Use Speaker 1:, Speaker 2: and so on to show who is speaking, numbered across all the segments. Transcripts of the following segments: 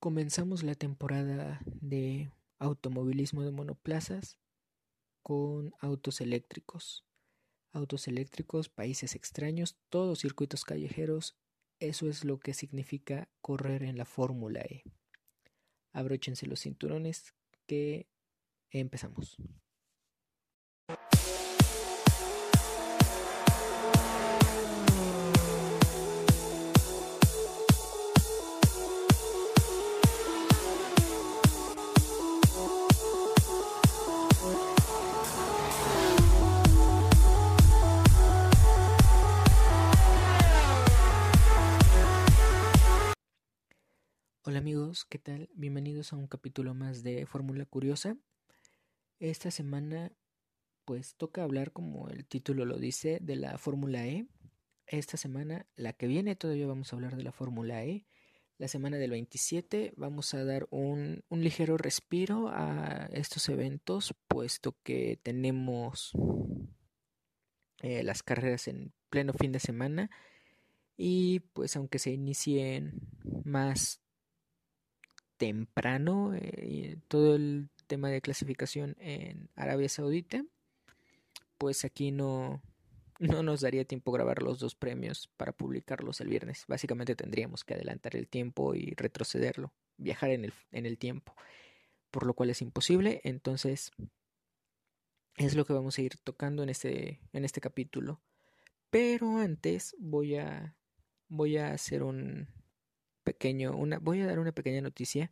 Speaker 1: Comenzamos la temporada de automovilismo de monoplazas con autos eléctricos. Autos eléctricos, países extraños, todos circuitos callejeros, eso es lo que significa correr en la Fórmula E. Abróchense los cinturones que empezamos. ¿Qué tal? Bienvenidos a un capítulo más de Fórmula Curiosa. Esta semana pues toca hablar como el título lo dice de la Fórmula E. Esta semana, la que viene todavía vamos a hablar de la Fórmula E. La semana del 27 vamos a dar un, un ligero respiro a estos eventos puesto que tenemos eh, las carreras en pleno fin de semana y pues aunque se inicien más temprano eh, todo el tema de clasificación en Arabia Saudita, pues aquí no, no nos daría tiempo grabar los dos premios para publicarlos el viernes. Básicamente tendríamos que adelantar el tiempo y retrocederlo, viajar en el, en el tiempo, por lo cual es imposible. Entonces, es lo que vamos a ir tocando en este, en este capítulo. Pero antes voy a, voy a hacer un, pequeño, una, voy a dar una pequeña noticia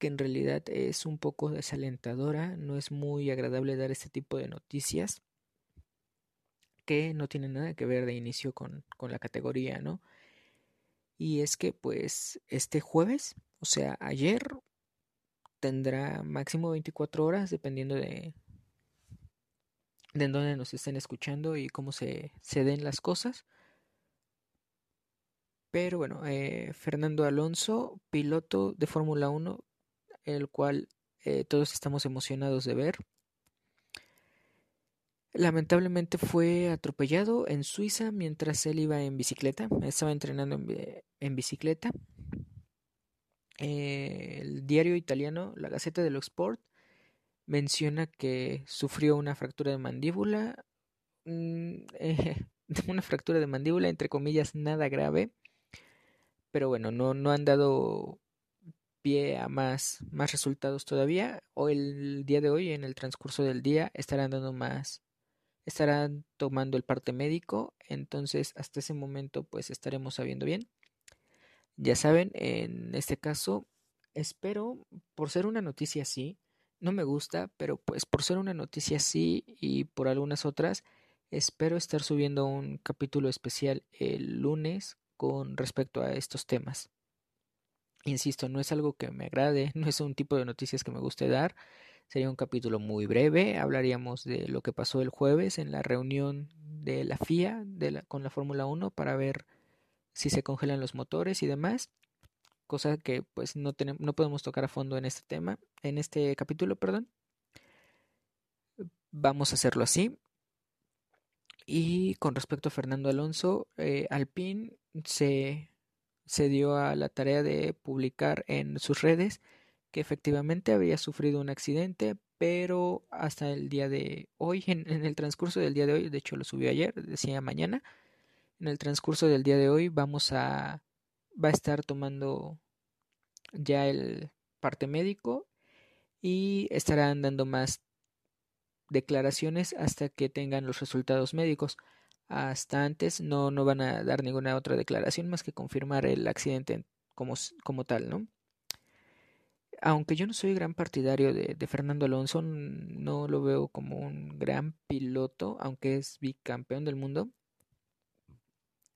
Speaker 1: que en realidad es un poco desalentadora, no es muy agradable dar este tipo de noticias que no tienen nada que ver de inicio con, con la categoría, ¿no? Y es que pues este jueves, o sea, ayer tendrá máximo 24 horas dependiendo de, de en dónde nos estén escuchando y cómo se, se den las cosas. Pero bueno, eh, Fernando Alonso, piloto de Fórmula 1, el cual eh, todos estamos emocionados de ver. Lamentablemente fue atropellado en Suiza mientras él iba en bicicleta, estaba entrenando en, bicicleta. Eh, el diario italiano, la Gaceta dello Sport, menciona que sufrió una fractura de mandíbula, mm, una fractura de mandíbula entre comillas nada grave, pero bueno, no, no han dado pie a más, más resultados todavía. O el día de hoy, en el transcurso del día, estarán dando más, estarán tomando el parte médico. Entonces, hasta ese momento, pues estaremos sabiendo bien. Ya saben, en este caso, espero, por ser una noticia así, no me gusta, pero pues por ser una noticia así y por algunas otras, espero estar subiendo un capítulo especial el lunes con respecto a estos temas. Insisto, no es algo que me agrade, no es un tipo de noticias que me guste dar. Sería un capítulo muy breve. Hablaríamos de lo que pasó el jueves en la reunión de la FIA con la Fórmula 1 para ver si se congelan los motores y demás. Cosa que pues no, tenemos, no podemos tocar a fondo en este tema, en este capítulo, perdón. Vamos a hacerlo así. Y con respecto a Fernando Alonso, eh, Alpine se, se dio a la tarea de publicar en sus redes que efectivamente había sufrido un accidente, pero hasta el día de hoy, en, el transcurso del día de hoy, de hecho lo subió ayer, decía mañana, en el transcurso del día de hoy vamos a, va a estar tomando ya el parte médico y estarán dando más declaraciones hasta que tengan los resultados médicos hasta antes no, no van a dar ninguna otra declaración más que confirmar el accidente como, como tal, ¿no? Aunque yo no soy gran partidario de, Fernando Alonso, no lo veo como un gran piloto, aunque es bicampeón del mundo.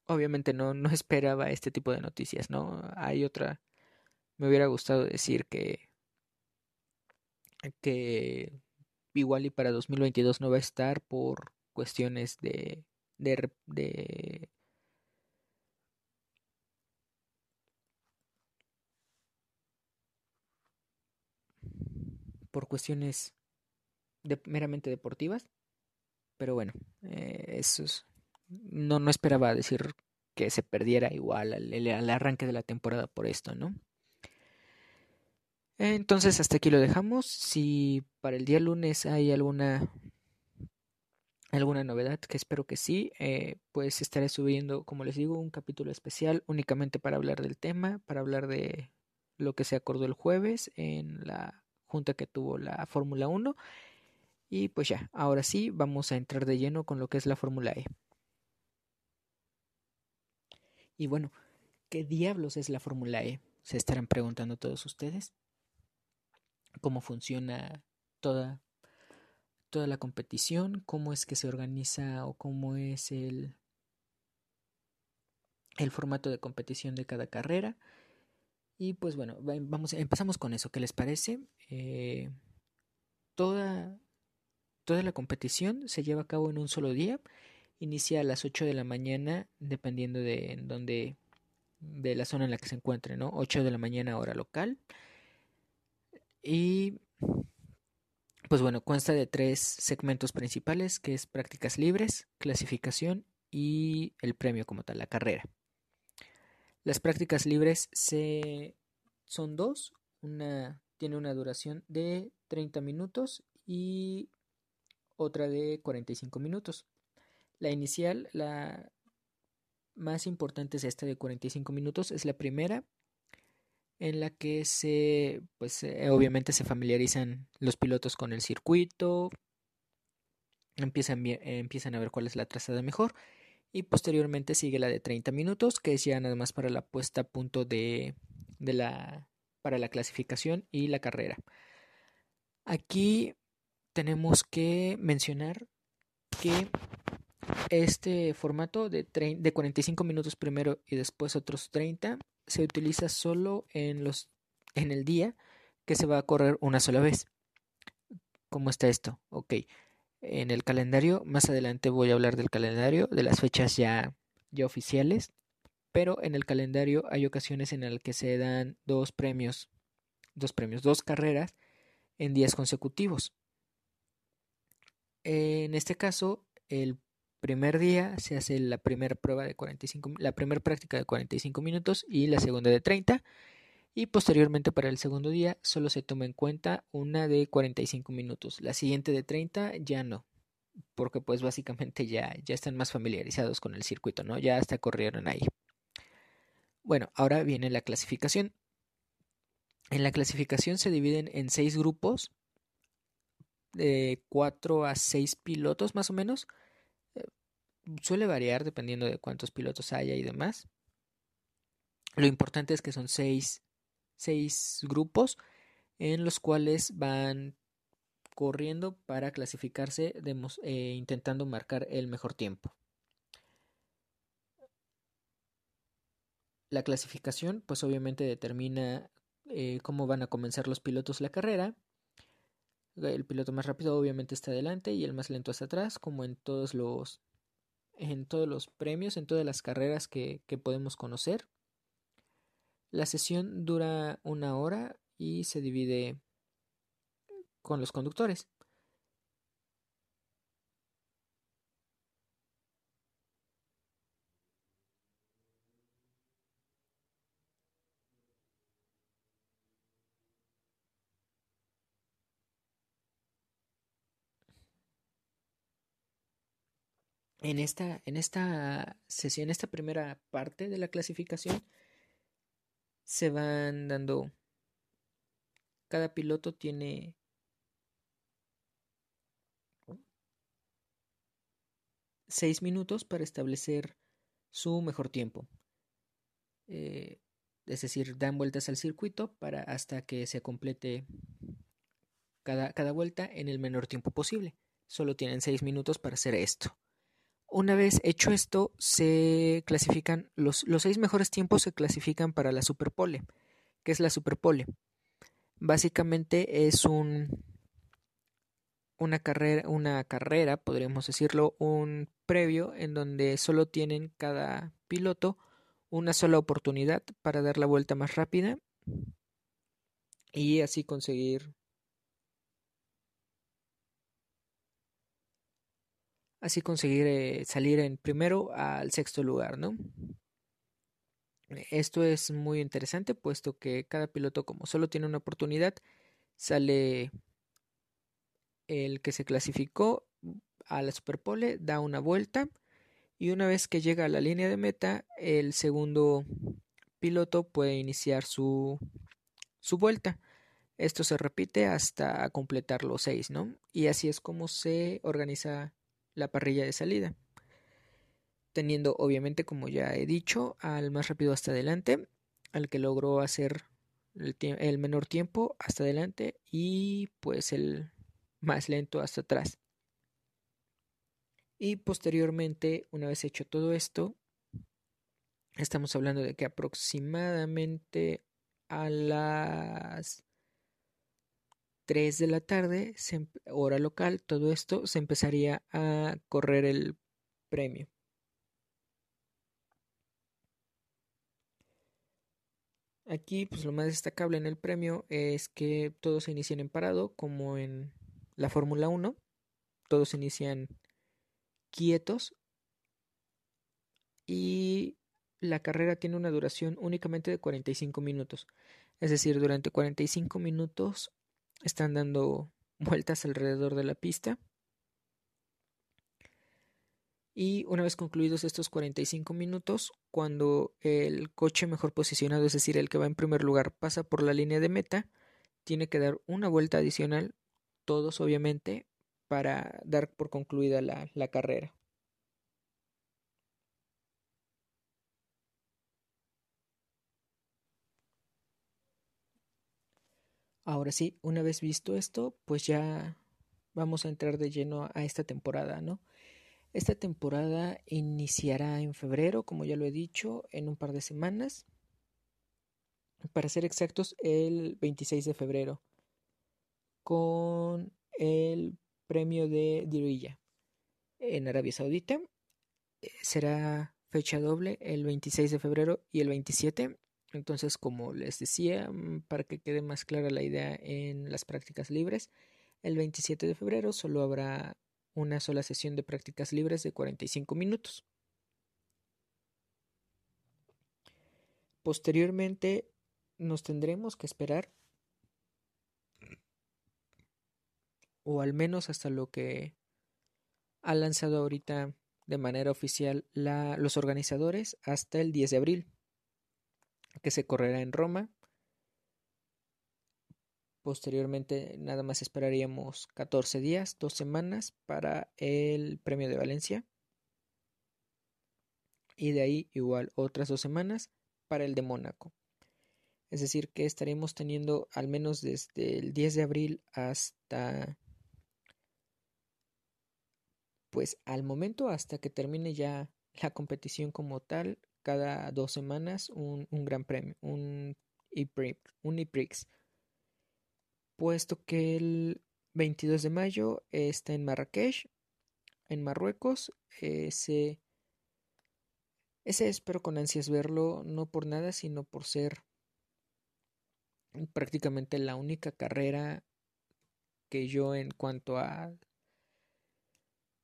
Speaker 1: Obviamente no, no esperaba este tipo de noticias, ¿no? Hay otra. Me hubiera gustado decir que. que igual y para 2022 no va a estar por cuestiones de de, por cuestiones meramente deportivas. Pero bueno, eh, eso no, no esperaba decir que se perdiera igual al, al, arranque de la temporada por esto, ¿no? Entonces hasta aquí lo dejamos. Si para el día lunes hay alguna alguna novedad, que espero que sí, eh, pues estaré subiendo, como les digo, un capítulo especial únicamente para hablar del tema, para hablar de lo que se acordó el jueves en la junta que tuvo la Fórmula 1. Y pues ya, ahora sí, vamos a entrar de lleno con lo que es la Fórmula E. Y bueno, ¿qué diablos es la Fórmula E? Se estarán preguntando todos ustedes. ¿Cómo funciona toda, toda la competición? ¿Cómo es que se organiza o cómo es el, el formato de competición de cada carrera? Y pues bueno, vamos, empezamos con eso. ¿Qué les parece? Eh, toda, toda la competición se lleva a cabo en un solo día Inicia a las 8 de la mañana, dependiendo de de la zona en la que se encuentre, ¿no? 8 de la mañana hora local. Y pues bueno, consta de tres segmentos principales, que es prácticas libres, clasificación y el premio como tal, la carrera. Las prácticas libres son dos, una tiene una duración de 30 minutos y otra de 45 minutos. La inicial, la más importante es esta de 45 minutos, es la primera en la que se, pues eh, obviamente se familiarizan los pilotos con el circuito, empiezan, empiezan a ver cuál es la trazada mejor y posteriormente sigue la de 30 minutos que es ya nada más para la puesta a punto de, de la para la clasificación y la carrera. Aquí tenemos que mencionar que este formato de, de 45 minutos primero y después otros 30 se utiliza solo en, los, en el día que se va a correr una sola vez. ¿Cómo está esto? Ok. En el calendario, más adelante voy a hablar del calendario, de las fechas ya, ya oficiales, pero en el calendario hay ocasiones en las que se dan dos premios, dos premios, dos carreras en días consecutivos. En este caso, el primer día se hace la primera prueba de 45, la primera práctica de 45 minutos y la segunda de 30 y posteriormente para el segundo día solo se toma en cuenta una de 45 minutos, la siguiente de 30 ya no, porque pues básicamente ya, ya están más familiarizados con el circuito, ¿no? Ya hasta corrieron ahí. Bueno, ahora viene la clasificación. En la clasificación se dividen en seis grupos de 4 a 6 pilotos más o menos suele variar dependiendo de cuántos pilotos haya y demás. Lo importante es que son seis, seis grupos en los cuales van corriendo para clasificarse, eh, intentando marcar el mejor tiempo. La clasificación, pues obviamente determina eh, cómo van a comenzar los pilotos la carrera. El piloto más rápido obviamente está adelante y el más lento está atrás, como en todos los en todos los premios, en todas las carreras que, que podemos conocer. La sesión dura una hora y se divide con los conductores. En esta, en esta sesión, esta primera parte de la clasificación, se van dando. Cada piloto tiene seis minutos para establecer su mejor tiempo. Eh, es decir, dan vueltas al circuito para hasta que se complete cada, cada vuelta en el menor tiempo posible. Solo tienen seis minutos para hacer esto. Una vez hecho esto, se clasifican los, seis mejores tiempos se clasifican para la Superpole. ¿Qué es la Superpole? Básicamente es un una carrera, una carrera, podríamos decirlo, un previo en donde solo tienen cada piloto una sola oportunidad para dar la vuelta más rápida y así conseguir así conseguir eh, salir en primero al sexto lugar, ¿no? Esto es muy interesante puesto que cada piloto como solo tiene una oportunidad, sale el que se clasificó a la Superpole, da una vuelta y una vez que llega a la línea de meta, el segundo piloto puede iniciar su, su vuelta. Esto se repite hasta completar los seis, ¿no? Y así es como se organiza la parrilla de salida. Teniendo, obviamente, como ya he dicho, al más rápido hasta adelante, al que logró hacer el, menor tiempo hasta adelante y pues el más lento hasta atrás. Y posteriormente, una vez hecho todo esto, estamos hablando de que aproximadamente a las 3 de la tarde, hora local, todo esto se empezaría a correr el premio. Aquí, pues lo más destacable en el premio es que todos se inician en parado, como en la Fórmula 1. Todos se inician quietos y la carrera tiene una duración únicamente de 45 minutos. Es decir, durante 45 minutos están dando vueltas alrededor de la pista. Y una vez concluidos estos 45 minutos, cuando el coche mejor posicionado, es decir, el que va en primer lugar, pasa por la línea de meta, tiene que dar una vuelta adicional, todos obviamente, para dar por concluida la, la carrera. Ahora sí, una vez visto esto, pues ya vamos a entrar de lleno a esta temporada, ¿no? Esta temporada iniciará en febrero, como ya lo he dicho, en un par de semanas. Para ser exactos, el 26 de febrero, con el premio de Diriyah en Arabia Saudita. Eh, será fecha doble el 26 de febrero y el 27. Entonces, como les decía, mm, para que quede más clara la idea en las prácticas libres, el 27 de febrero solo habrá una sola sesión de prácticas libres de 45 minutos. Posteriormente nos tendremos que esperar o al menos hasta lo que ha lanzado ahorita de manera oficial los organizadores hasta el 10 de abril, que se correrá en Roma. Posteriormente nada más esperaríamos 14 días, dos semanas para el premio de Valencia. Y de ahí igual otras dos semanas para el de Mónaco. Es decir, que estaremos teniendo al menos desde el 10 de abril hasta pues al momento hasta que termine ya la competición como tal, cada dos semanas un, gran premio, un IPRIX, puesto que el 22 de mayo está en Marrakech, en Marruecos, ese, ese espero con ansias verlo, no por nada, sino por ser prácticamente la única carrera que yo en cuanto a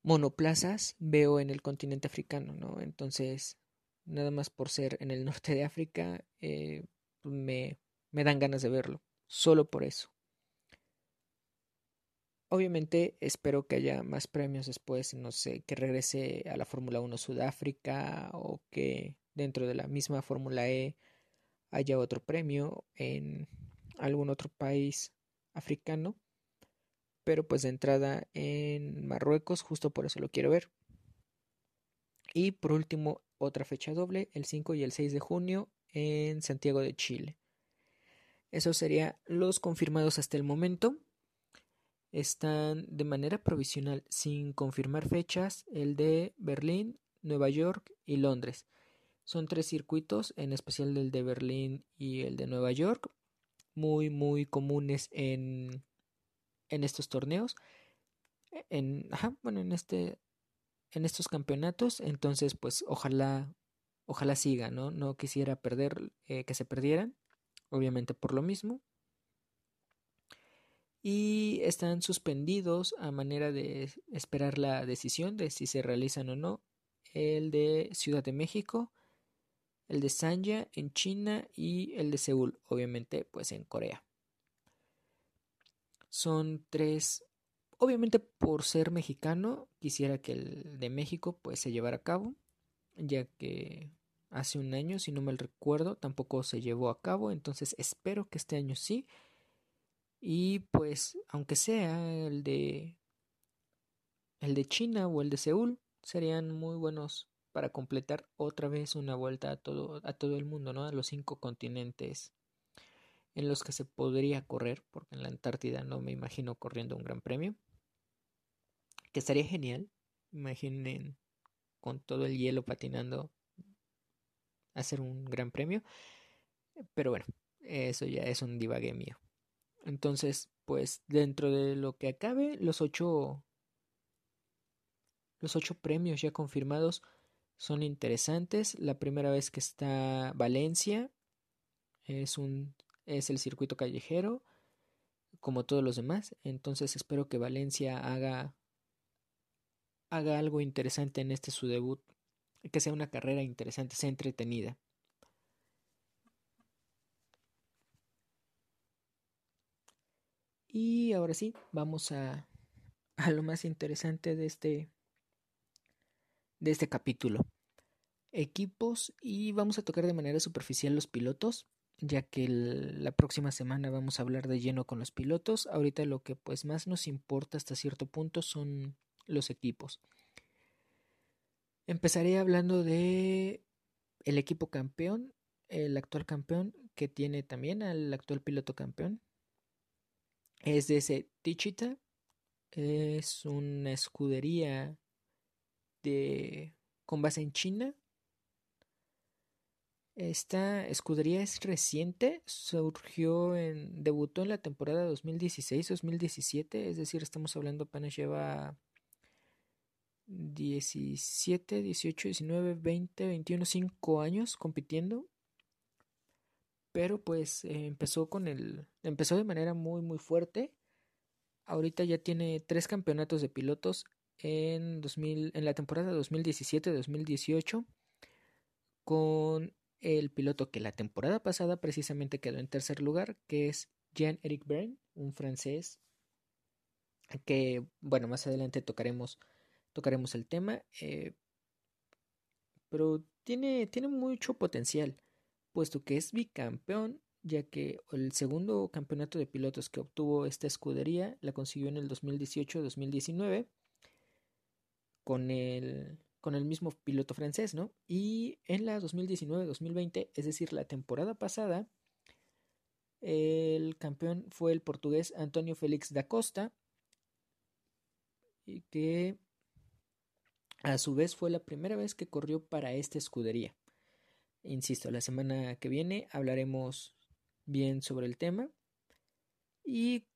Speaker 1: monoplazas veo en el continente africano, ¿no? Entonces, nada más por ser en el norte de África, eh, me, me dan ganas de verlo, solo por eso. Obviamente espero que haya más premios después, no sé, que regrese a la Fórmula 1 Sudáfrica o que dentro de la misma Fórmula E haya otro premio en algún otro país africano pero pues de entrada en Marruecos, justo por eso lo quiero ver. Y por último, otra fecha doble, el 5 y el 6 de junio en Santiago de Chile. Esos serían los confirmados hasta el momento. Están de manera provisional, sin confirmar fechas, el de Berlín, Nueva York y Londres. Son tres circuitos, en especial el de Berlín y el de Nueva York, muy, muy comunes en en estos torneos, en, bueno, en este, en estos campeonatos, entonces pues ojalá, ojalá siga, ¿no? No quisiera perder, eh, que se perdieran, obviamente por lo mismo. Y están suspendidos a manera de esperar la decisión de si se realizan o no el de Ciudad de México, el de Sanya en China y el de Seúl, obviamente, pues en Corea. Son tres, obviamente por ser mexicano, quisiera que el de México pues se llevara a cabo, ya que hace un año, si no mal recuerdo, tampoco se llevó a cabo, entonces espero que este año sí. Y pues, aunque sea el de el de China o el de Seúl, serían muy buenos para completar otra vez una vuelta a todo, a todo el mundo, ¿no? A los cinco continentes en los que se podría correr, porque en la Antártida no me imagino corriendo un gran premio. Que estaría genial. Imaginen con todo el hielo patinando hacer un gran premio. Pero bueno, eso ya es un divague mío. Entonces, pues dentro de lo que acabe, los ocho los ocho premios ya confirmados son interesantes. La primera vez que está Valencia es un es el circuito callejero como todos los demás, entonces espero que Valencia haga haga algo interesante en este su debut, que sea una carrera interesante, sea entretenida. Y ahora sí, vamos a, a lo más interesante de este de este capítulo. Equipos y vamos a tocar de manera superficial los pilotos, ya que la próxima semana vamos a hablar de lleno con los pilotos. Ahorita lo que pues más nos importa hasta cierto punto son los equipos. Empezaré hablando de el equipo campeón, el actual campeón que tiene también al actual piloto campeón. Es de ese Tichita, es una escudería de, con base en China. Esta escudería es reciente, surgió en, debutó en la temporada 2016-2017, es decir, estamos hablando apenas lleva 17, 18, 19, 20, 21, 5 años compitiendo. Pero pues empezó con el empezó de manera muy muy fuerte. Ahorita ya tiene tres campeonatos de pilotos en, 2000, en la temporada 2017-2018 con el piloto que la temporada pasada precisamente quedó en tercer lugar, que es Jean-Eric Bern, un francés que, bueno, más adelante tocaremos, tocaremos el tema, eh, pero tiene, tiene mucho potencial, puesto que es bicampeón, ya que el segundo campeonato de pilotos que obtuvo esta escudería la consiguió en el 2018-2019 con el, con el mismo piloto francés, ¿no? Y en la 2019-2020, es decir, la temporada pasada, el campeón fue el portugués Antonio Félix da Costa, y que a su vez fue la primera vez que corrió para esta escudería. Insisto, la semana que viene hablaremos bien sobre el tema. Y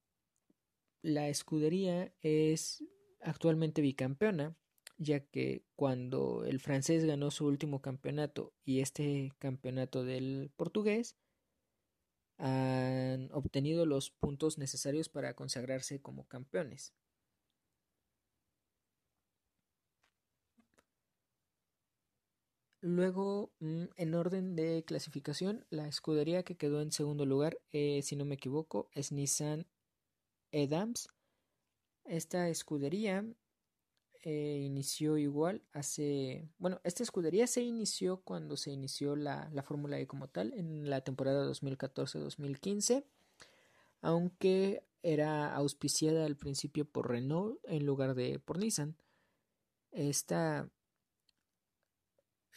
Speaker 1: la escudería es actualmente bicampeona ya que cuando el francés ganó su último campeonato y este campeonato del portugués, han obtenido los puntos necesarios para consagrarse como campeones. Luego, mm, en orden de clasificación, la escudería que quedó en segundo lugar, eh, si no me equivoco, es Nissan Edams. Esta escudería eh, inició igual hace, bueno, esta escudería se inició cuando se inició la, la Fórmula E como tal, en la temporada 2014-2015, aunque era auspiciada al principio por Renault en lugar de por Nissan. Esta,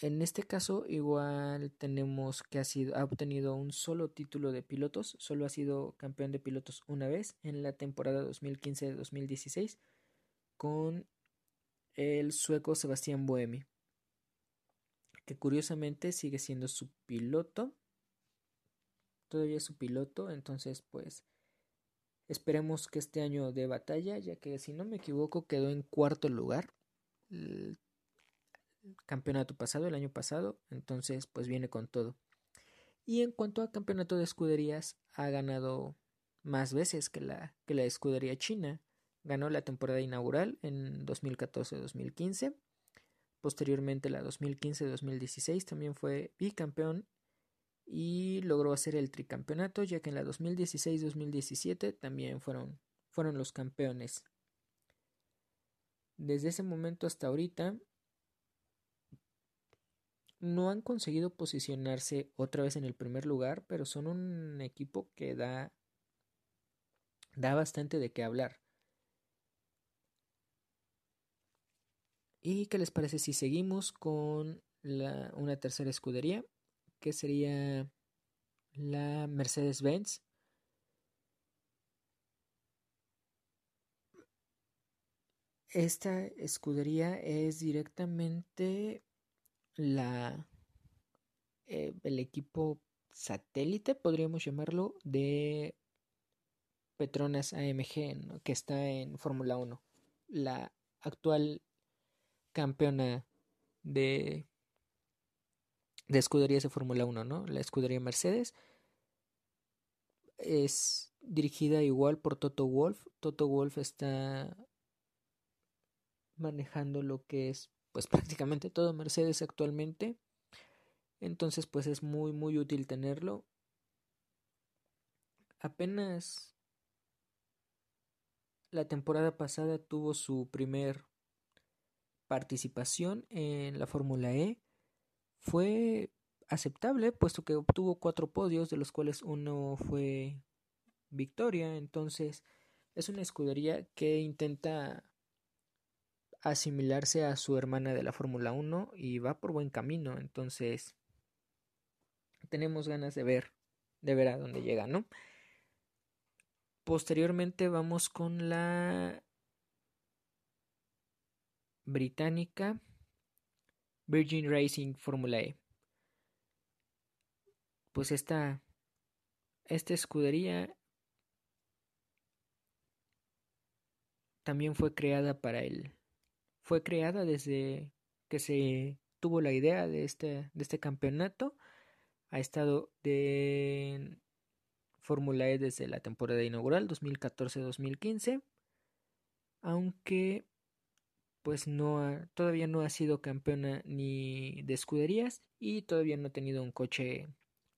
Speaker 1: en este caso, igual tenemos que ha, sido, ha obtenido un solo título de pilotos, solo ha sido campeón de pilotos una vez en la temporada 2015-2016 con el sueco Sebastián Boemi, que curiosamente sigue siendo su piloto, todavía es su piloto, entonces pues esperemos que este año de batalla, ya que si no me equivoco quedó en cuarto lugar campeonato pasado, el año pasado, entonces pues viene con todo. Y en cuanto a campeonato de escuderías, ha ganado más veces que la, que la escudería china, Ganó la temporada inaugural en 2014-2015. Posteriormente, la 2015-2016 también fue bicampeón y logró hacer el tricampeonato, ya que en la 2016-2017 también fueron, fueron los campeones. Desde ese momento hasta ahorita no han conseguido posicionarse otra vez en el primer lugar, pero son un equipo que da da bastante de qué hablar. ¿Y qué les parece si seguimos con la, una tercera escudería? Que sería la Mercedes-Benz. Esta escudería es directamente la eh, el equipo satélite, podríamos llamarlo, de Petronas AMG, que está en Fórmula 1. La actual campeona de, de escuderías de Fórmula 1, ¿no? La escudería Mercedes es dirigida igual por Toto Wolf. Toto Wolf está manejando lo que es pues prácticamente todo Mercedes actualmente. Entonces pues es muy muy útil tenerlo. Apenas la temporada pasada tuvo su primer participación en la Fórmula E. Fue aceptable, puesto que obtuvo cuatro podios, de los cuales uno fue victoria. Entonces, es una escudería que intenta asimilarse a su hermana de la Fórmula 1 y va por buen camino. Entonces, tenemos ganas de ver, de ver a dónde llega, ¿no? Posteriormente vamos con la británica Virgin Racing Formula E. Pues esta, esta escudería también fue creada para él. Fue creada desde que se tuvo la idea de este, este campeonato. Ha estado de Fórmula E desde la temporada inaugural 2014-2015, aunque pues no todavía no ha sido campeona ni de escuderías y todavía no ha tenido un coche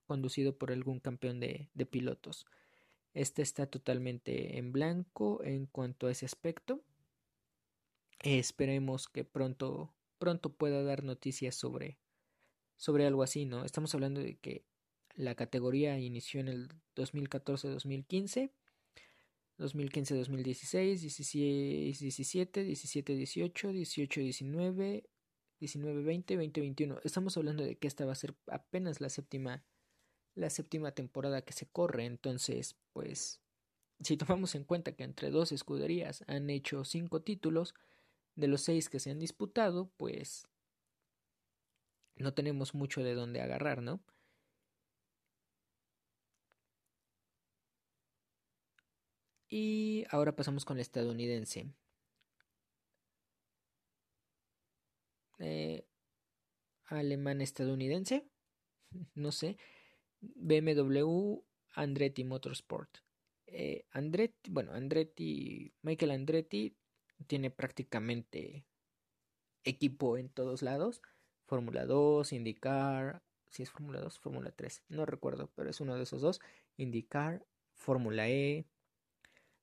Speaker 1: conducido por algún campeón de, de pilotos. Este está totalmente en blanco en cuanto a ese aspecto. Esperemos que pronto, pronto pueda dar noticias sobre, sobre algo así, ¿no? Estamos hablando de que la categoría inició en el 2014-2015, 2015-2016, 17, 17, 18, 18, 19, 19, 20, 20, 21. Estamos hablando de que esta va a ser apenas la séptima, la séptima temporada que se corre. Entonces, pues, si tomamos en cuenta que entre dos escuderías han hecho cinco títulos, de los seis que se han disputado, pues no tenemos mucho de dónde agarrar, ¿no? Y ahora pasamos con la estadounidense. Eh, alemán estadounidense, no sé. BMW Andretti Motorsport. Eh, Andretti, bueno, Andretti, Michael Andretti tiene prácticamente equipo en todos lados. Fórmula 2, IndyCar, si es Fórmula 2, Fórmula 3, no recuerdo, pero es uno de esos dos. IndyCar, Fórmula E,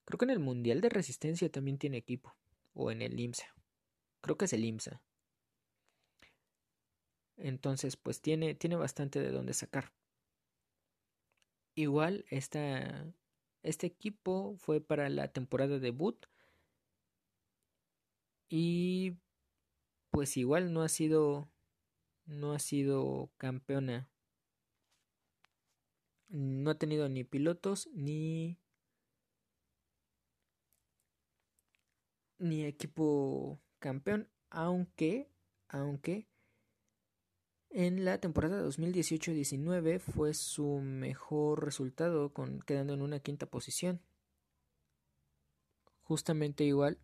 Speaker 1: Creo que en el Mundial de Resistencia también tiene equipo. O en el IMSA. Creo que es el IMSA. Entonces, pues tiene, tiene bastante de dónde sacar. Igual, esta, este equipo fue para la temporada debut. Y pues igual no ha sido. No ha sido campeona. No ha tenido ni pilotos ni ni equipo campeón, aunque, aunque en la temporada 2018-19 fue su mejor resultado, con, quedando en una quinta posición. Justamente igual,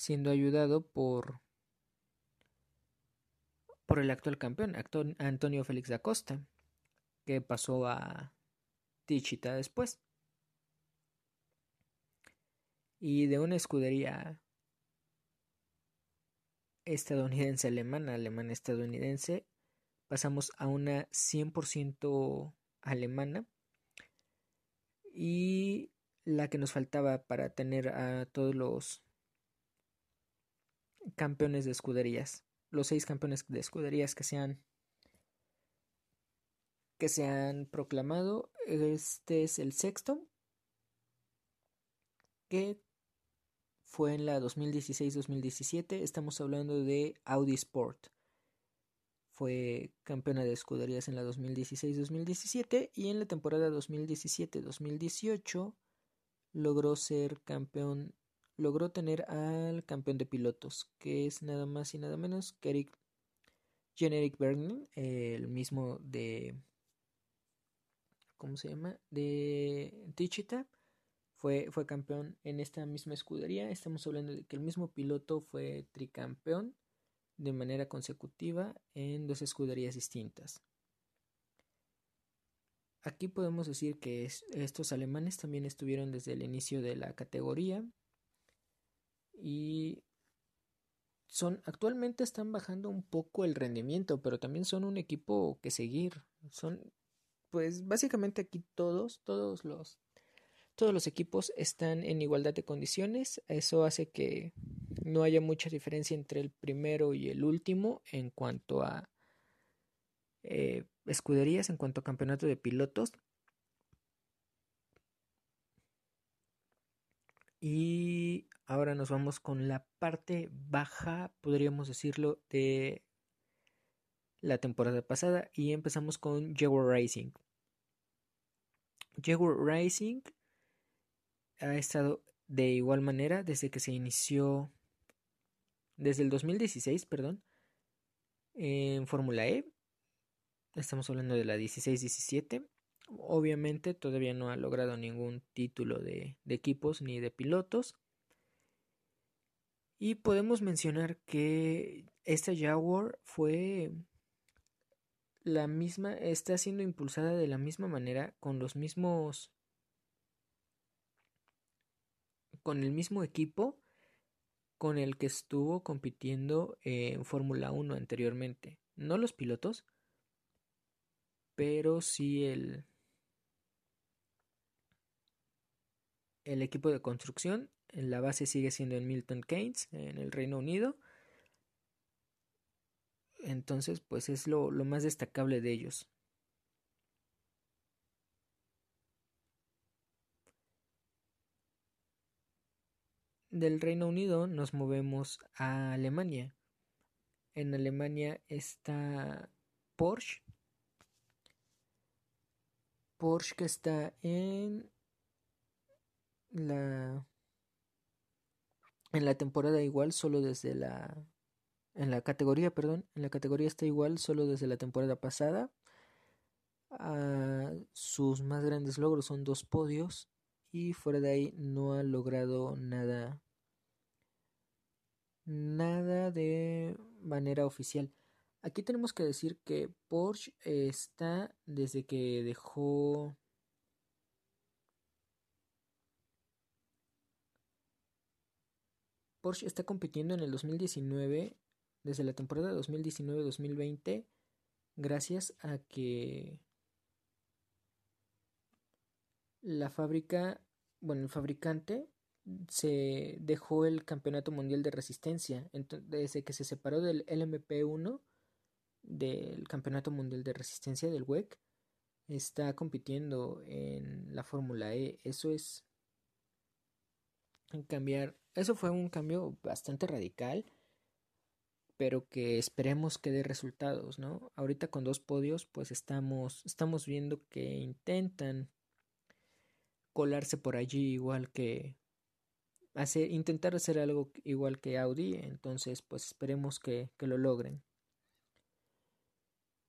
Speaker 1: siendo ayudado por por el actual campeón, Antonio Félix da Costa, que pasó a Tichita después. Y de una escudería estadounidense alemana, alemana estadounidense, pasamos a una 100% alemana. Y la que nos faltaba para tener a todos los campeones de escuderías, los seis campeones de escuderías que se han que se han proclamado. Este es el sexto que fue en la 2016-2017. Estamos hablando de Audi Sport. Fue campeona de escuderías en la 2016-2017 y en la temporada 2017-2018 logró ser campeón, logró tener al campeón de pilotos, que es nada más y nada menos que Eric Generic el mismo de ¿cómo se llama? de Tichita. Fue, fue campeón en esta misma escudería. Estamos hablando de que el mismo piloto fue tricampeón de manera consecutiva en dos escuderías distintas. Aquí podemos decir que estos alemanes también estuvieron desde el inicio de la categoría y son actualmente están bajando un poco el rendimiento, pero también son un equipo que seguir. Son pues básicamente aquí todos, todos los todos los equipos están en igualdad de condiciones. Eso hace que no haya mucha diferencia entre el primero y el último en cuanto a eh, escuderías, en cuanto a campeonato de pilotos. Y ahora nos vamos con la parte baja, podríamos decirlo, de la temporada pasada. Y empezamos con Jaguar Racing. Jaguar Racing ha estado de igual manera desde que se inició, desde el 2016, perdón, en Fórmula E. Estamos hablando de la 16-17. Obviamente todavía no ha logrado ningún título de, de equipos ni de pilotos. Y podemos mencionar que esta Jaguar fue la misma, está siendo impulsada de la misma manera, con los mismos, con el mismo equipo con el que estuvo compitiendo en Fórmula 1 anteriormente. No los pilotos, pero sí el, el equipo de construcción. La base sigue siendo en Milton Keynes, en el Reino Unido. Entonces, pues es lo, lo más destacable de ellos. Del Reino Unido nos movemos a Alemania. En Alemania está Porsche. Porsche que está en la en la temporada igual solo desde la en la categoría, perdón, en la categoría está igual solo desde la temporada pasada. Ah, sus más grandes logros son dos podios y fuera de ahí no ha logrado nada nada de manera oficial. Aquí tenemos que decir que Porsche está desde que dejó Porsche está compitiendo en el 2019 desde la temporada 2019-2020 gracias a que la fábrica, bueno, el fabricante se dejó el campeonato mundial de resistencia. Desde que se separó del LMP1 del campeonato mundial de resistencia del WEC está compitiendo en la Fórmula E. Eso es cambiar eso fue un cambio bastante radical pero que esperemos que dé resultados, ¿no? Ahorita con dos podios, pues estamos, estamos viendo que intentan colarse por allí igual que hacer, intentar hacer algo igual que Audi, entonces pues esperemos que, que lo logren.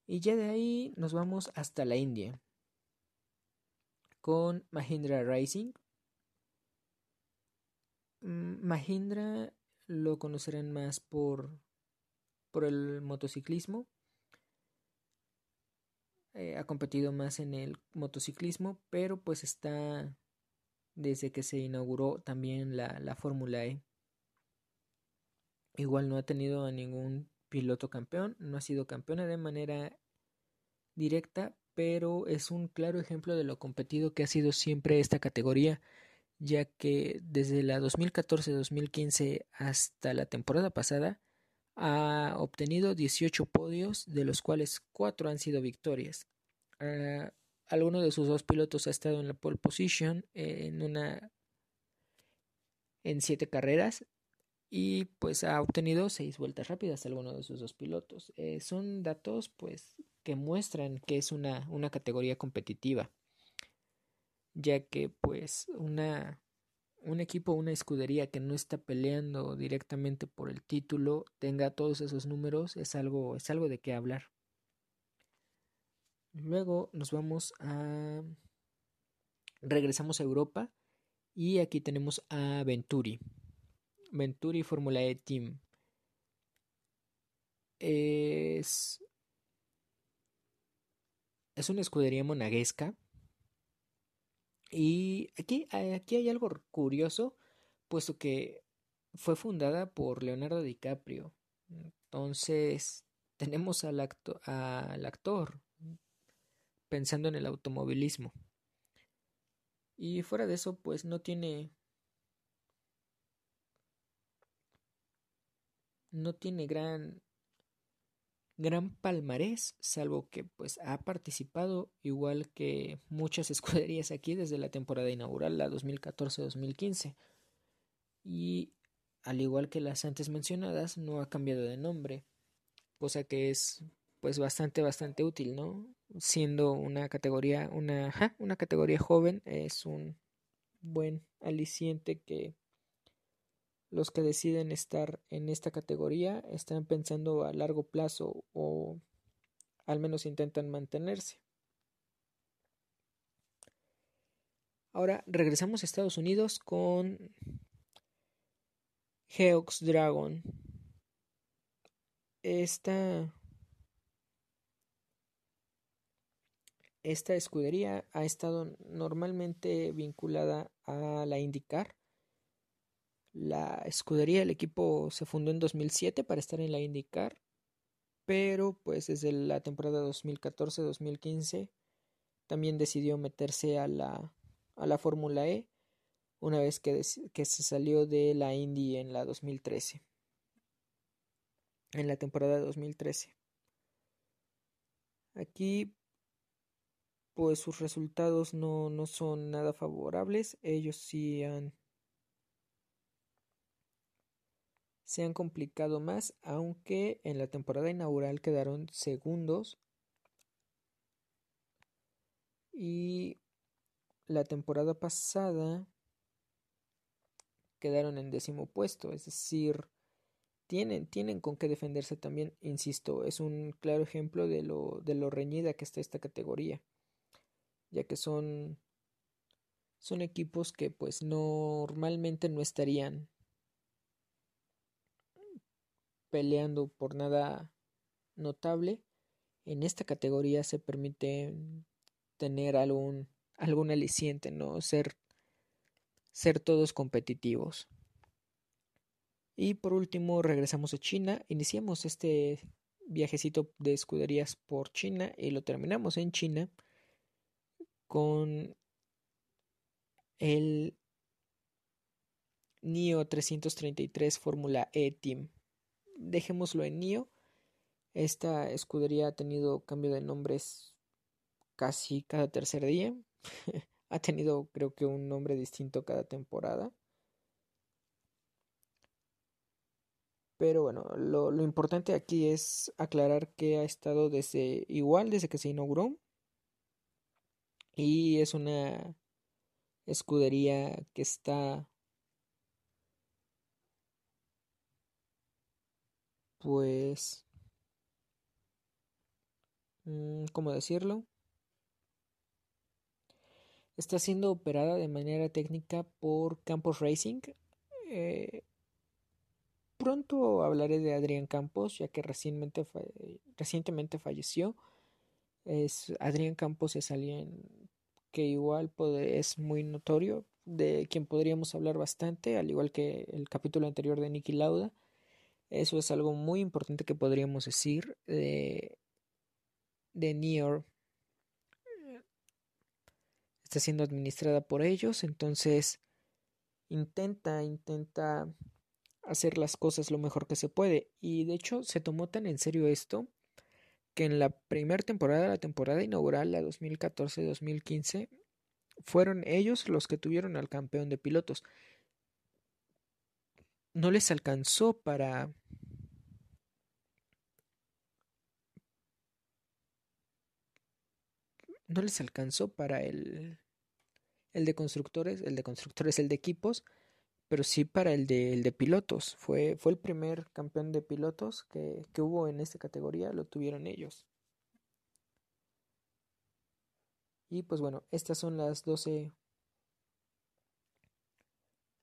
Speaker 1: Y ya de ahí nos vamos hasta la India con Mahindra Racing. Mm, Mahindra lo conocerán más por por el motociclismo. Eh, ha competido más en el motociclismo, pero pues está desde que se inauguró también la, la Fórmula E. igual no ha tenido a ningún piloto campeón, no ha sido campeona de manera directa, pero es un claro ejemplo de lo competido que ha sido siempre esta categoría, ya que desde la 2014-2015 hasta la temporada pasada ha obtenido 18 podios, de los cuales 4 han sido victorias. Uh, alguno de sus dos pilotos ha estado en la pole position en una en siete carreras y pues ha obtenido seis vueltas rápidas alguno de sus dos pilotos. Eh, son datos pues que muestran que es una, una categoría competitiva, ya que pues una un equipo, una escudería que no está peleando directamente por el título tenga todos esos números es algo es algo de qué hablar. Luego nos vamos a regresamos a Europa y aquí tenemos a Venturi. Venturi Fórmula E Team. Es, es una escudería monaguesca. Y aquí, aquí hay algo curioso, puesto que fue fundada por Leonardo DiCaprio. Entonces, tenemos al, al actor pensando en el automovilismo. Y fuera de eso, pues no tiene no tiene gran gran palmarés, salvo que pues ha participado igual que muchas escuderías aquí desde la temporada inaugural, la 2014-2015. Y al igual que las antes mencionadas, no ha cambiado de nombre, cosa que es pues bastante bastante útil, ¿no? Siendo una categoría una una categoría joven es un buen aliciente que los que deciden estar en esta categoría están pensando a largo plazo o al menos intentan mantenerse. Ahora regresamos a Estados Unidos con Geox Dragon. Esta, esta escudería ha estado normalmente vinculada a la IndyCar la escudería, el equipo se fundó en 2007 para estar en la IndyCar, pero pues desde la temporada 2014-2015 también decidió meterse a la, a la Fórmula E una vez que, que se salió de la Indy en la 2013, en la temporada 2013. Aquí pues sus resultados no, no son nada favorables, ellos sí han se han complicado más, aunque en la temporada inaugural quedaron segundos. Y la temporada pasada quedaron en décimo puesto, es decir, tienen, tienen con qué defenderse también, insisto, es un claro ejemplo de lo, de lo reñida que está esta categoría, ya que son, son equipos que pues normalmente no estarían peleando por nada notable, en esta categoría se permite tener algún, algún aliciente, ¿no? Ser, ser todos competitivos. Y por último, regresamos a China. Iniciamos este viajecito de escuderías por China y lo terminamos en China con el NIO 333 Fórmula E Team dejémoslo en NIO. Esta escudería ha tenido cambio de nombres casi cada tercer día. ha tenido creo que un nombre distinto cada temporada. Pero bueno, lo, lo, importante aquí es aclarar que ha estado desde igual desde que se inauguró. Y es una escudería que está pues, mm, ¿cómo decirlo? Está siendo operada de manera técnica por Campos Racing. Eh, pronto hablaré de Adrián Campos, ya que recientemente, recientemente falleció. Es, Adrián Campos es alguien que igual es muy notorio, de quien podríamos hablar bastante, al igual que el capítulo anterior de Nicky Lauda Eso es algo muy importante que podríamos decir de, de. Está siendo administrada por ellos, entonces intenta, intenta hacer las cosas lo mejor que se puede. Y de hecho se tomó tan en serio esto que en la primera temporada, la temporada inaugural, la 2014-2015, fueron ellos los que tuvieron al campeón de pilotos. No les alcanzó para no les alcanzó para el, el de constructores, el de constructores, el de equipos, pero sí para el de, el de pilotos. Fue, fue el primer campeón de pilotos que, que hubo en esta categoría, lo tuvieron ellos. Y pues bueno, estas son las 12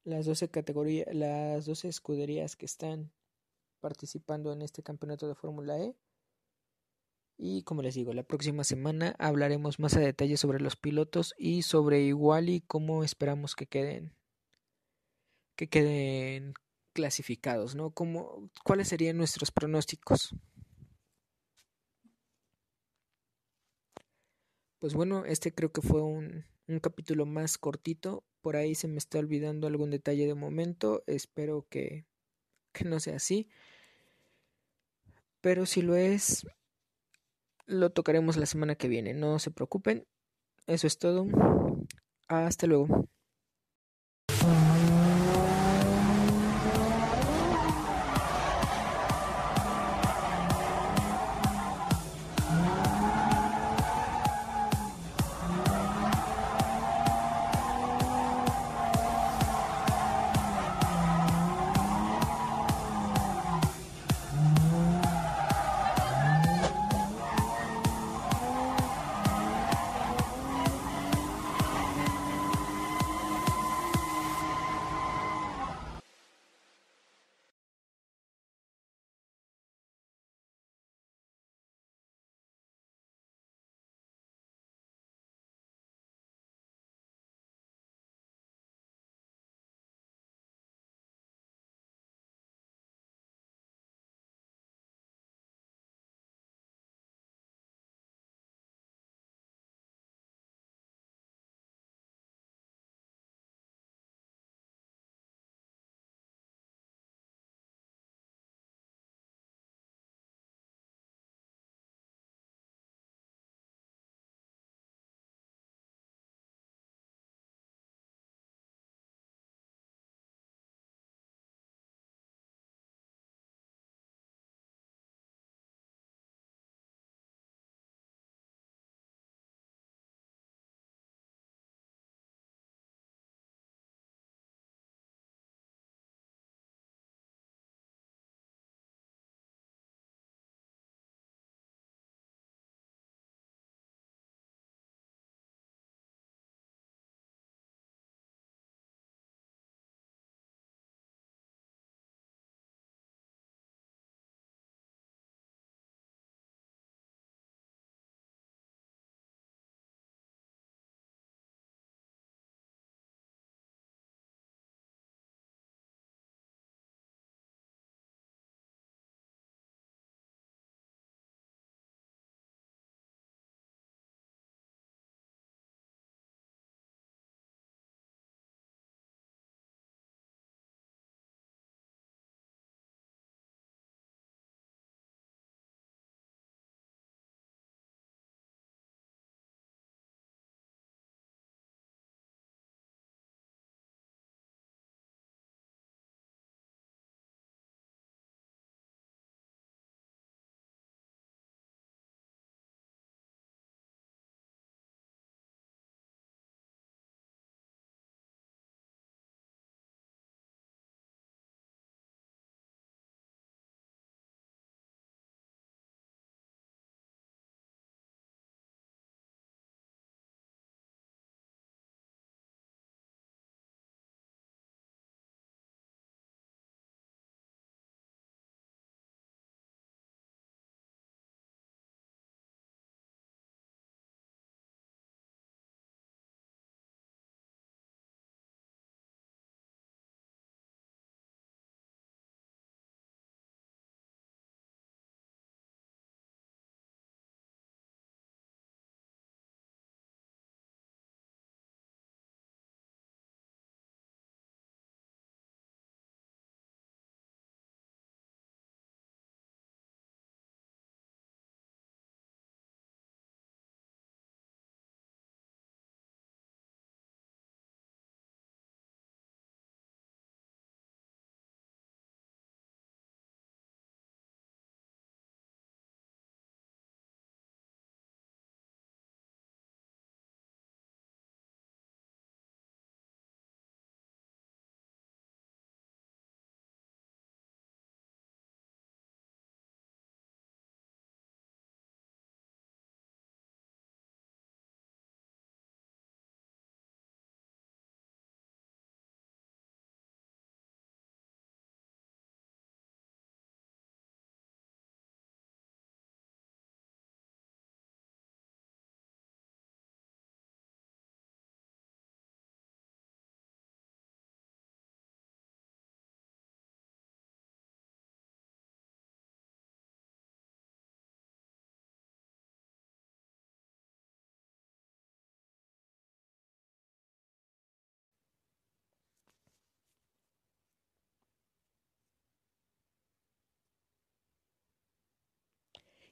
Speaker 1: las 12 categorías, las 12 escuderías que están participando en este campeonato de Fórmula E. Y como les digo, la próxima semana hablaremos más a detalle sobre los pilotos y sobre igual y cómo esperamos que queden que queden clasificados, ¿no? ¿Cómo, ¿Cuáles serían nuestros pronósticos? Pues bueno, este creo que fue un, un capítulo más cortito. Por ahí se me está olvidando algún detalle de momento. Espero que, no sea así. Pero si lo es, lo tocaremos la semana que viene, no se preocupen. Eso es todo. Hasta luego.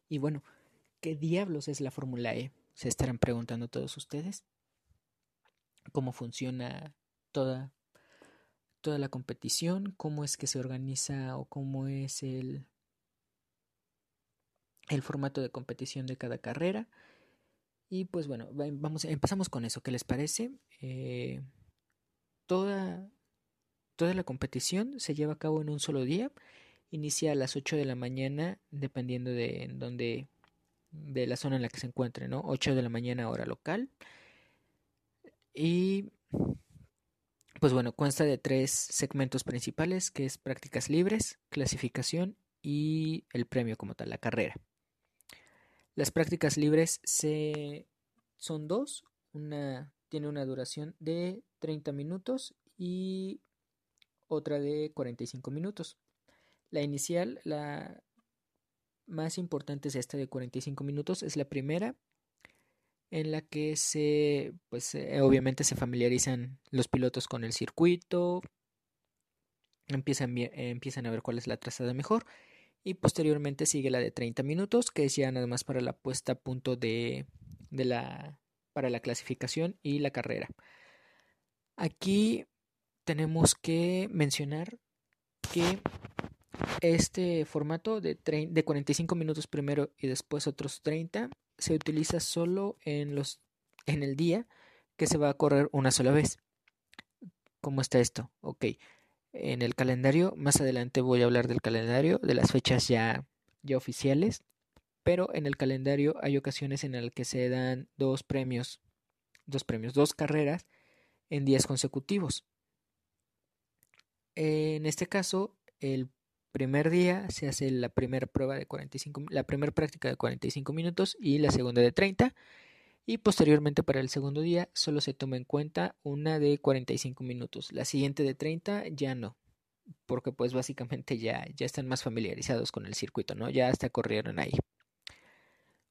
Speaker 1: Y bueno, ¿qué diablos es la Fórmula E? Se estarán preguntando todos ustedes. ¿Cómo funciona toda, toda la competición? ¿Cómo es que se organiza o cómo es el, el formato de competición de cada carrera? Y pues bueno, vamos, empezamos con eso. ¿Qué les parece? Eh, toda, toda la competición se lleva a cabo en un solo día. Inicia a las 8 de la mañana, dependiendo de en de la zona en la que se encuentre, ¿no? 8 de la mañana hora local. Y pues bueno, consta de tres segmentos principales, que es prácticas libres, clasificación y el premio como tal, la carrera. Las prácticas libres se, son dos. Una tiene una duración de 30 minutos y otra de 45 minutos. La inicial, la más importante es esta de 45 minutos, es la primera en la que se, pues eh, obviamente se familiarizan los pilotos con el circuito, empiezan, empiezan a ver cuál es la trazada mejor y posteriormente sigue la de 30 minutos, que es ya nada más para la puesta a punto de, de la, para la clasificación y la carrera. Aquí tenemos que mencionar que este formato de, de 45 minutos primero y después otros 30 se utiliza solo en, los, en el día que se va a correr una sola vez. ¿Cómo está esto? Ok en el calendario. Más adelante voy a hablar del calendario, de las fechas ya, ya oficiales. Pero en el calendario hay ocasiones en las que se dan dos premios, dos premios, dos carreras en días consecutivos. En este caso, el primer día se hace la primera prueba de 45, la primera práctica de 45 minutos y la segunda de 30 y posteriormente para el segundo día solo se toma en cuenta una de 45 minutos, la siguiente de 30 ya no, porque pues básicamente ya, ya están más familiarizados con el circuito, ¿no? Ya hasta corrieron ahí.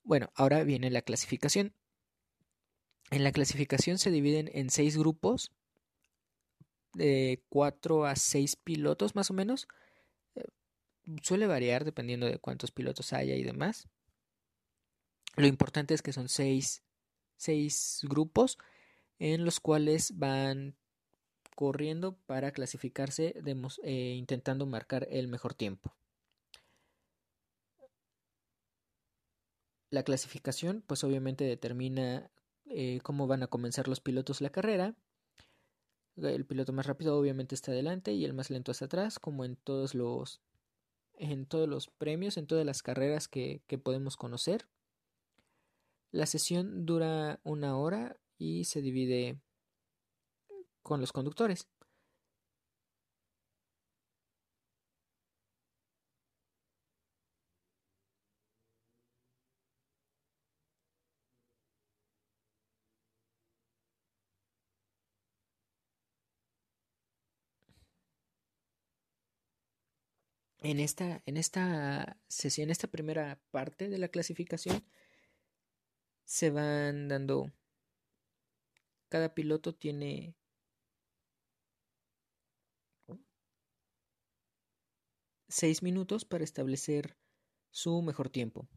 Speaker 1: Bueno, ahora viene la clasificación. En la clasificación se dividen en seis grupos de 4 a 6 pilotos más o menos. Suele variar dependiendo de cuántos pilotos haya y demás. Lo importante es que son seis seis grupos en los cuales van corriendo para clasificarse eh, intentando marcar el mejor tiempo. La clasificación pues obviamente determina eh, cómo van a comenzar los pilotos la carrera. El piloto más rápido obviamente está adelante y el más lento está atrás, como en todos los en todos los premios, en todas las carreras que podemos conocer. La sesión dura una hora y se divide con los conductores. En esta, en esta sesión, en esta primera parte de la clasificación, se van dando. Cada piloto tiene seis minutos para establecer su mejor tiempo.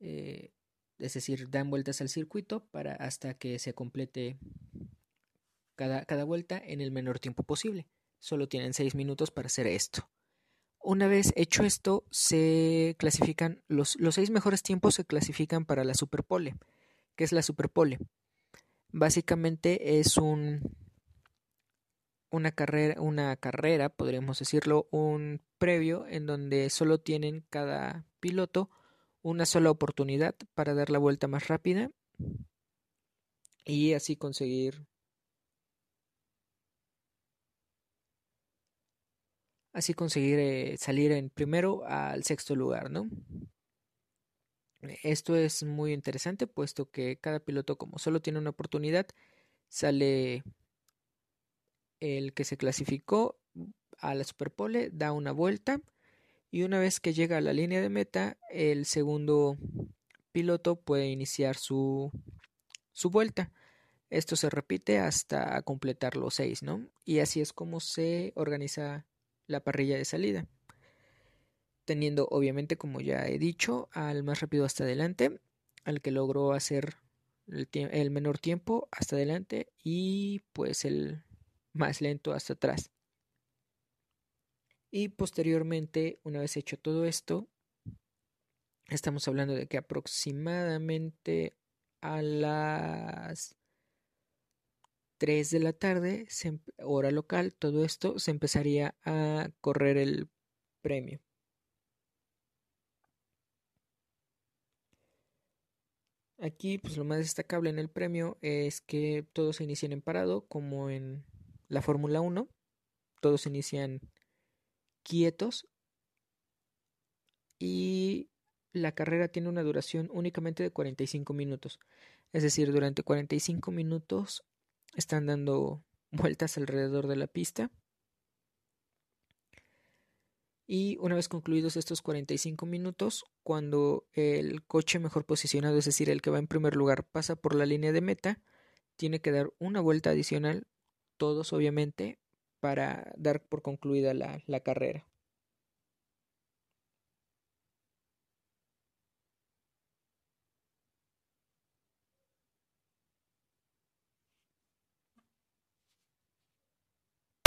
Speaker 1: Eh, es decir, dan vueltas al circuito para hasta que se complete cada, cada vuelta en el menor tiempo posible. Solo tienen seis minutos para hacer esto. Una vez hecho esto, se clasifican los, los seis mejores tiempos se clasifican para la Superpole. ¿Qué es la Superpole? Básicamente es un una carrera, una carrera, podríamos decirlo, un previo en donde solo tienen cada piloto una sola oportunidad para dar la vuelta más rápida y así conseguir así conseguir eh, salir en primero al sexto lugar, ¿no? Esto es muy interesante puesto que cada piloto como solo tiene una oportunidad sale el que se clasificó a la Superpole, da una vuelta y una vez que llega a la línea de meta, el segundo piloto puede iniciar su, su vuelta. Esto se repite hasta completar los seis, ¿no? Y así es como se organiza la parrilla de salida. teniendo obviamente, como ya he dicho, al más rápido hasta adelante, al que logró hacer el, menor tiempo hasta adelante y pues el más lento hasta atrás. Y posteriormente, una vez hecho todo esto, estamos hablando de que aproximadamente a las 3 de la tarde, hora local, todo esto se empezaría a correr el premio. Aquí, pues lo más destacable en el premio es que todos se inician en parado, como en la Fórmula 1. Todos se inician quietos y la carrera tiene una duración únicamente de 45 minutos. Es decir, durante 45 minutos están dando vueltas alrededor de la pista. Y una vez concluidos estos 45 minutos, cuando el coche mejor posicionado, es decir, el que va en primer lugar, pasa por la línea de meta, tiene que dar una vuelta adicional, todos obviamente, para dar por concluida la, la carrera.